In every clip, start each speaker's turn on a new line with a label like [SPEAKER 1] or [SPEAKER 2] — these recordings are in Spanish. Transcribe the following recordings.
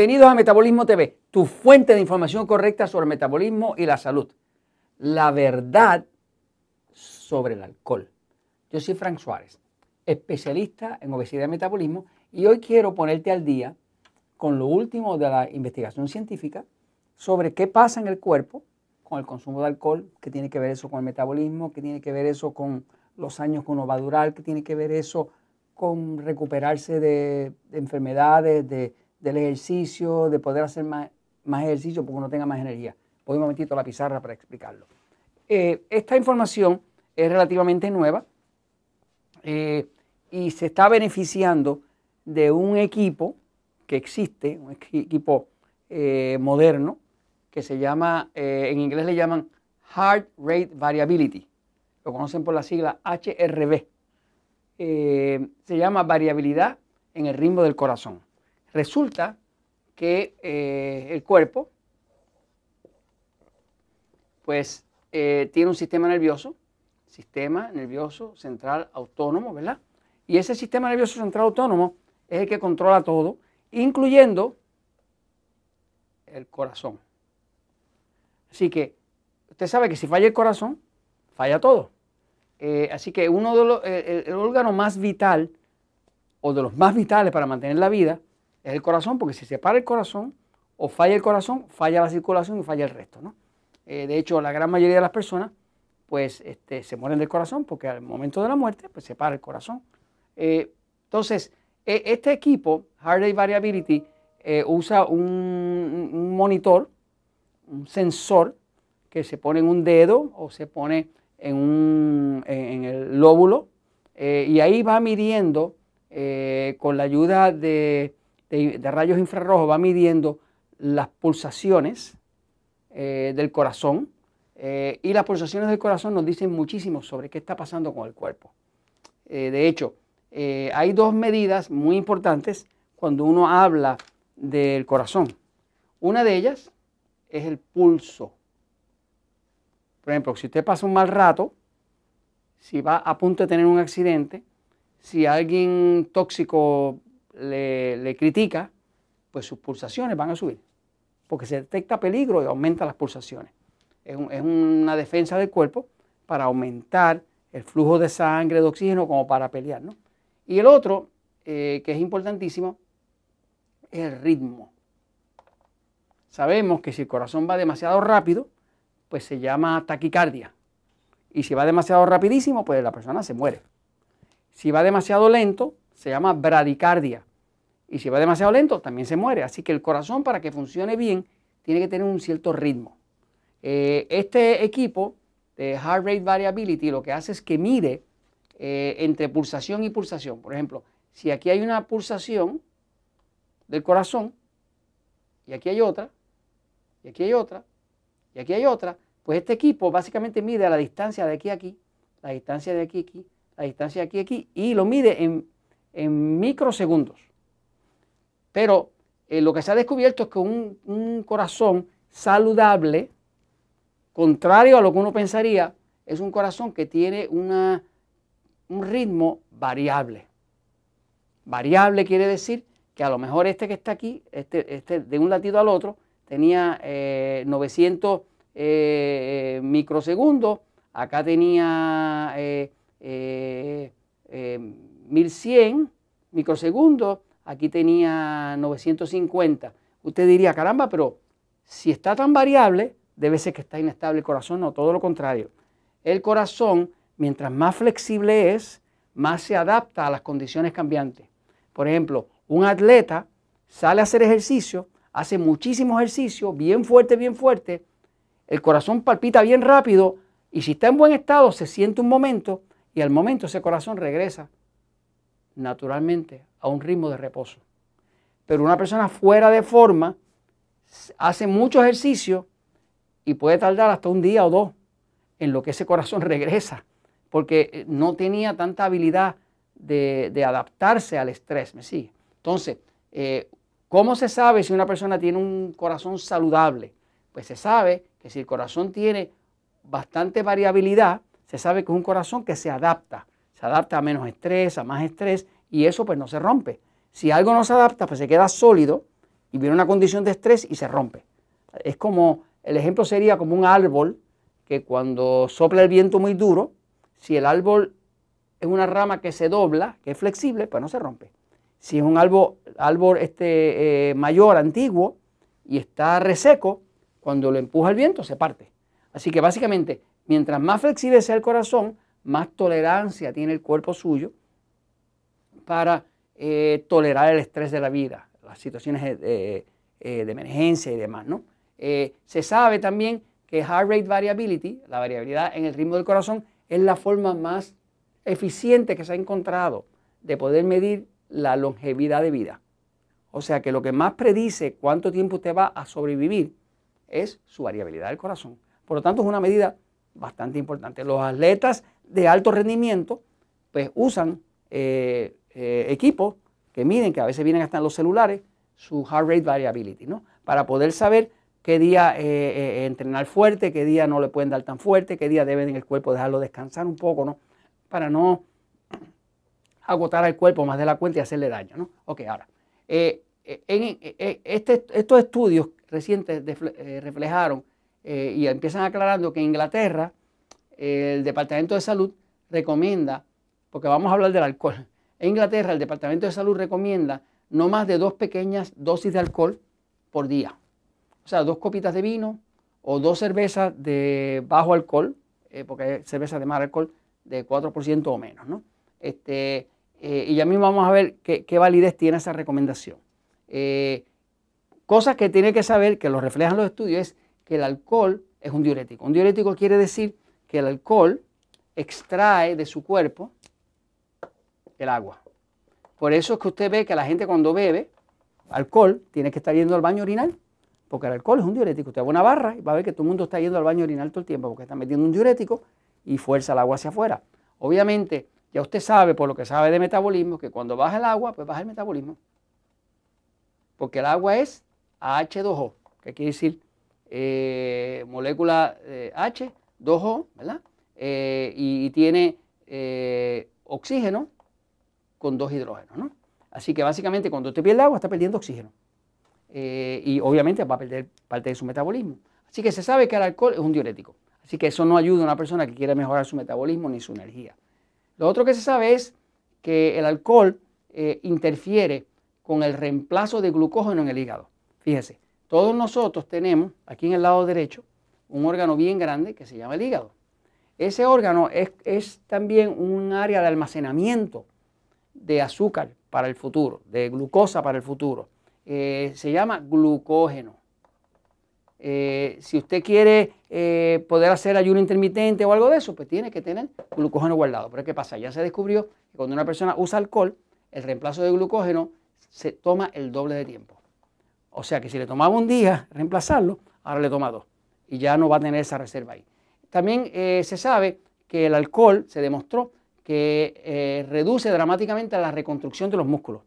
[SPEAKER 1] Bienvenidos a Metabolismo TV, tu fuente de información correcta sobre el metabolismo y la salud. La verdad sobre el alcohol. Yo soy Frank Suárez, especialista en obesidad y metabolismo, y hoy quiero ponerte al día con lo último de la investigación científica sobre qué pasa en el cuerpo con el consumo de alcohol, qué tiene que ver eso con el metabolismo, qué tiene que ver eso con los años que uno va a durar, qué tiene que ver eso con recuperarse de, de enfermedades, de del ejercicio, de poder hacer más, ejercicio porque uno tenga más energía. Voy un momentito a la pizarra para explicarlo. Eh, esta información es relativamente nueva eh, y se está beneficiando de un equipo que existe, un equipo eh, moderno, que se llama, en inglés le llaman Heart Rate Variability. Lo conocen por la sigla HRV. se llama variabilidad en el ritmo del corazón. Resulta que eh, el cuerpo, pues, eh, tiene un sistema nervioso, sistema nervioso central autónomo, ¿verdad? Y ese sistema nervioso central autónomo es el que controla todo, incluyendo el corazón. Así que usted sabe que si falla el corazón, falla todo. Eh, así que uno de los, el órgano más vital o de los más vitales para mantener la vida es el corazón, porque si se para el corazón o falla el corazón, falla la circulación y falla el resto. ¿no? Eh, de hecho, la gran mayoría de las personas pues este, se mueren del corazón porque al momento de la muerte pues se para el corazón. Eh, entonces, e, este equipo, Heart Rate Variability, eh, usa un, monitor, un sensor que se pone en un dedo o se pone en, un, en el lóbulo y ahí va midiendo con la ayuda de de, rayos infrarrojos va midiendo las pulsaciones eh, del corazón eh, y las pulsaciones del corazón nos dicen muchísimo sobre qué está pasando con el cuerpo. Eh, de hecho, hay dos medidas muy importantes cuando uno habla del corazón. Una de ellas es el pulso. Por ejemplo, si usted pasa un mal rato, si va a punto de tener un accidente, si alguien tóxico le, critica, pues sus pulsaciones van a subir, porque se detecta peligro y aumenta las pulsaciones. Es, una defensa del cuerpo para aumentar el flujo de sangre, de oxígeno, como para pelear. ¿no? Y el otro, eh, que es importantísimo, es el ritmo. Sabemos que si el corazón va demasiado rápido, pues se llama taquicardia. Y si va demasiado rapidísimo, pues la persona se muere. Si va demasiado lento, se llama bradicardia. Y si va demasiado lento, también se muere. Así que el corazón, para que funcione bien, tiene que tener un cierto ritmo. Eh, este equipo de Heart Rate Variability lo que hace es que mide eh, entre pulsación y pulsación. Por ejemplo, si aquí hay una pulsación del corazón, y aquí hay otra, y aquí hay otra, y aquí hay otra, pues este equipo básicamente mide la distancia de aquí a aquí, la distancia de aquí a aquí, la distancia de aquí a aquí, y lo mide en en microsegundos. Pero eh, lo que se ha descubierto es que un, corazón saludable, contrario a lo que uno pensaría, es un corazón que tiene una, un ritmo variable. Variable quiere decir que a lo mejor este que está aquí, este, este de un latido al otro, tenía 900 eh, eh, microsegundos, acá tenía 1100 microsegundos, aquí tenía 950. Usted diría, caramba, pero si está tan variable, debe ser que está inestable el corazón, no, todo lo contrario. El corazón, mientras más flexible es, más se adapta a las condiciones cambiantes. Por ejemplo, un atleta sale a hacer ejercicio, hace muchísimo ejercicio, bien fuerte, bien fuerte, el corazón palpita bien rápido y si está en buen estado se siente un momento y al momento ese corazón regresa naturalmente a un ritmo de reposo. Pero una persona fuera de forma hace mucho ejercicio y puede tardar hasta un día o dos en lo que ese corazón regresa, porque eh, no tenía tanta habilidad de, adaptarse al estrés, ¿me sigue? Entonces, eh, ¿cómo se sabe si una persona tiene un corazón saludable? Pues se sabe que si el corazón tiene bastante variabilidad, se sabe que es un corazón que se adapta se adapta a menos estrés, a más estrés, y eso pues no se rompe. Si algo no se adapta, pues se queda sólido y viene una condición de estrés y se rompe. Es como, el ejemplo sería como un árbol que cuando sopla el viento muy duro, si el árbol es una rama que se dobla, que es flexible, pues no se rompe. Si es un árbol, árbol este, eh, mayor, antiguo, y está reseco, cuando lo empuja el viento se parte. Así que básicamente, mientras más flexible sea el corazón, más tolerancia tiene el cuerpo suyo para eh, tolerar el estrés de la vida, las situaciones de, eh, de emergencia y demás. ¿no? se sabe también que heart rate variability, la variabilidad en el ritmo del corazón, es la forma más eficiente que se ha encontrado de poder medir la longevidad de vida. O sea que lo que más predice cuánto tiempo usted va a sobrevivir es su variabilidad del corazón. Por lo tanto, es una medida bastante importante. Los atletas de alto rendimiento pues usan eh, eh, equipos que miden, que a veces vienen hasta en los celulares, su heart rate variability, ¿no? Para poder saber qué día eh, entrenar fuerte, qué día no le pueden dar tan fuerte, qué día deben en el cuerpo dejarlo descansar un poco, ¿no? Para no agotar al cuerpo más de la cuenta y hacerle daño. ¿no? Ok, ahora, en, este, estos estudios recientes reflejaron y empiezan aclarando que en Inglaterra el Departamento de Salud recomienda, porque vamos a hablar del alcohol, en Inglaterra el Departamento de Salud recomienda no más de dos pequeñas dosis de alcohol por día. O sea, dos copitas de vino o dos cervezas de bajo alcohol, porque hay cervezas de mal alcohol de 4% o menos. ¿no? Este, eh, y ya mismo vamos a ver qué, validez tiene esa recomendación. Eh, cosas que tiene que saber, que lo reflejan los estudios, es que el alcohol es un diurético. Un diurético quiere decir que el alcohol extrae de su cuerpo el agua. Por eso es que usted ve que la gente cuando bebe alcohol tiene que estar yendo al baño orinal, porque el alcohol es un diurético. Usted va a una barra y va a ver que todo el mundo está yendo al baño orinal todo el tiempo, porque está metiendo un diurético y fuerza el agua hacia afuera. Obviamente, ya usted sabe, por lo que sabe de metabolismo, que cuando baja el agua, pues baja el metabolismo. Porque el agua es H2O, que quiere decir eh, molécula eh, H, 2O, ¿verdad? Eh, y, tiene oxígeno con dos hidrógenos, ¿no? Así que básicamente cuando usted pierde agua está perdiendo oxígeno. y obviamente va a perder parte de su metabolismo. Así que se sabe que el alcohol es un diurético. Así que eso no ayuda a una persona que quiere mejorar su metabolismo ni su energía. Lo otro que se sabe es que el alcohol eh, interfiere con el reemplazo de glucógeno en el hígado. Fíjese, todos nosotros tenemos aquí en el lado derecho un órgano bien grande que se llama el hígado. Ese órgano es, también un área de almacenamiento de azúcar para el futuro, de glucosa para el futuro. Eh, se llama glucógeno. Eh, si usted quiere eh, poder hacer ayuno intermitente o algo de eso, pues tiene que tener glucógeno guardado. Pero ¿qué pasa? Ya se descubrió que cuando una persona usa alcohol, el reemplazo de glucógeno se toma el doble de tiempo. O sea que si le tomaba un día reemplazarlo, ahora le toma dos. Y ya no va a tener esa reserva ahí. También eh, se sabe que el alcohol se demostró que reduce dramáticamente la reconstrucción de los músculos.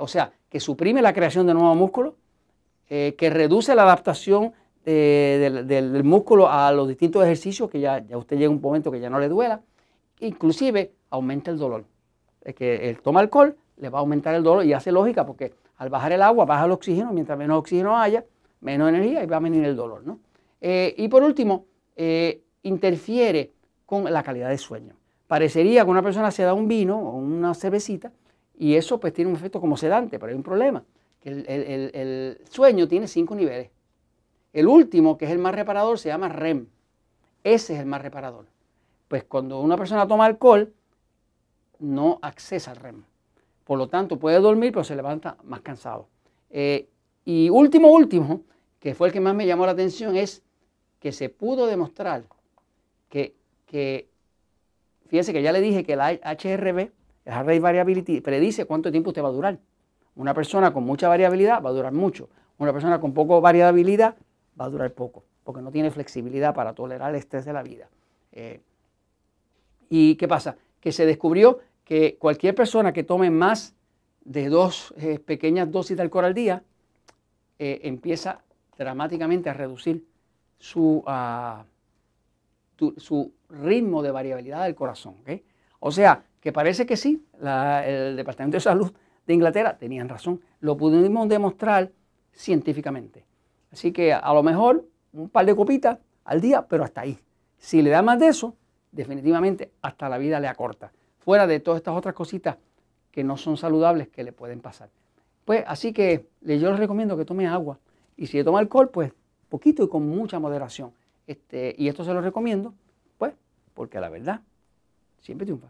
[SPEAKER 1] o sea, que suprime la creación de nuevos músculos eh, que reduce la adaptación eh, del, músculo a los distintos ejercicios, que ya, ya usted llega a un momento que ya no le duela, inclusive aumenta el dolor. Es que él toma alcohol, le va a aumentar el dolor y hace lógica porque al bajar el agua baja el oxígeno, mientras menos oxígeno haya, menos energía y va a venir el dolor. ¿no? Eh, y por último, interfiere con la calidad de sueño. Parecería que una persona se da un vino o una cervecita y eso pues tiene un efecto como sedante, pero hay un problema el, sueño tiene cinco niveles. El último, que es el más reparador, se llama REM. Ese es el más reparador. Pues cuando una persona toma alcohol, no accesa al REM. Por lo tanto, puede dormir, pero se levanta más cansado. Eh, y último, último, que fue el que más me llamó la atención, es que se pudo demostrar que, que fíjese que ya le dije que el HRV, el Heart Rate Variability, predice cuánto tiempo usted va a durar. Una persona con mucha variabilidad va a durar mucho. Una persona con poco variabilidad va a durar poco, porque no tiene flexibilidad para tolerar el estrés de la vida. Eh, ¿Y qué pasa? Que se descubrió que cualquier persona que tome más de dos eh, pequeñas dosis de alcohol al día eh, empieza dramáticamente a reducir su, ah, su, ritmo de variabilidad del corazón. O sea, que parece que sí, el Departamento de Salud de Inglaterra tenían razón. Lo pudimos demostrar científicamente. Así que a lo mejor un par de copitas al día, pero hasta ahí. Si le da más de eso, definitivamente hasta la vida le acorta. Fuera de todas estas otras cositas que no son saludables que le pueden pasar. Pues así que yo les recomiendo que tome agua. Y si toma alcohol, pues poquito y con mucha moderación. Este, y esto se lo recomiendo, pues, porque la verdad siempre triunfa.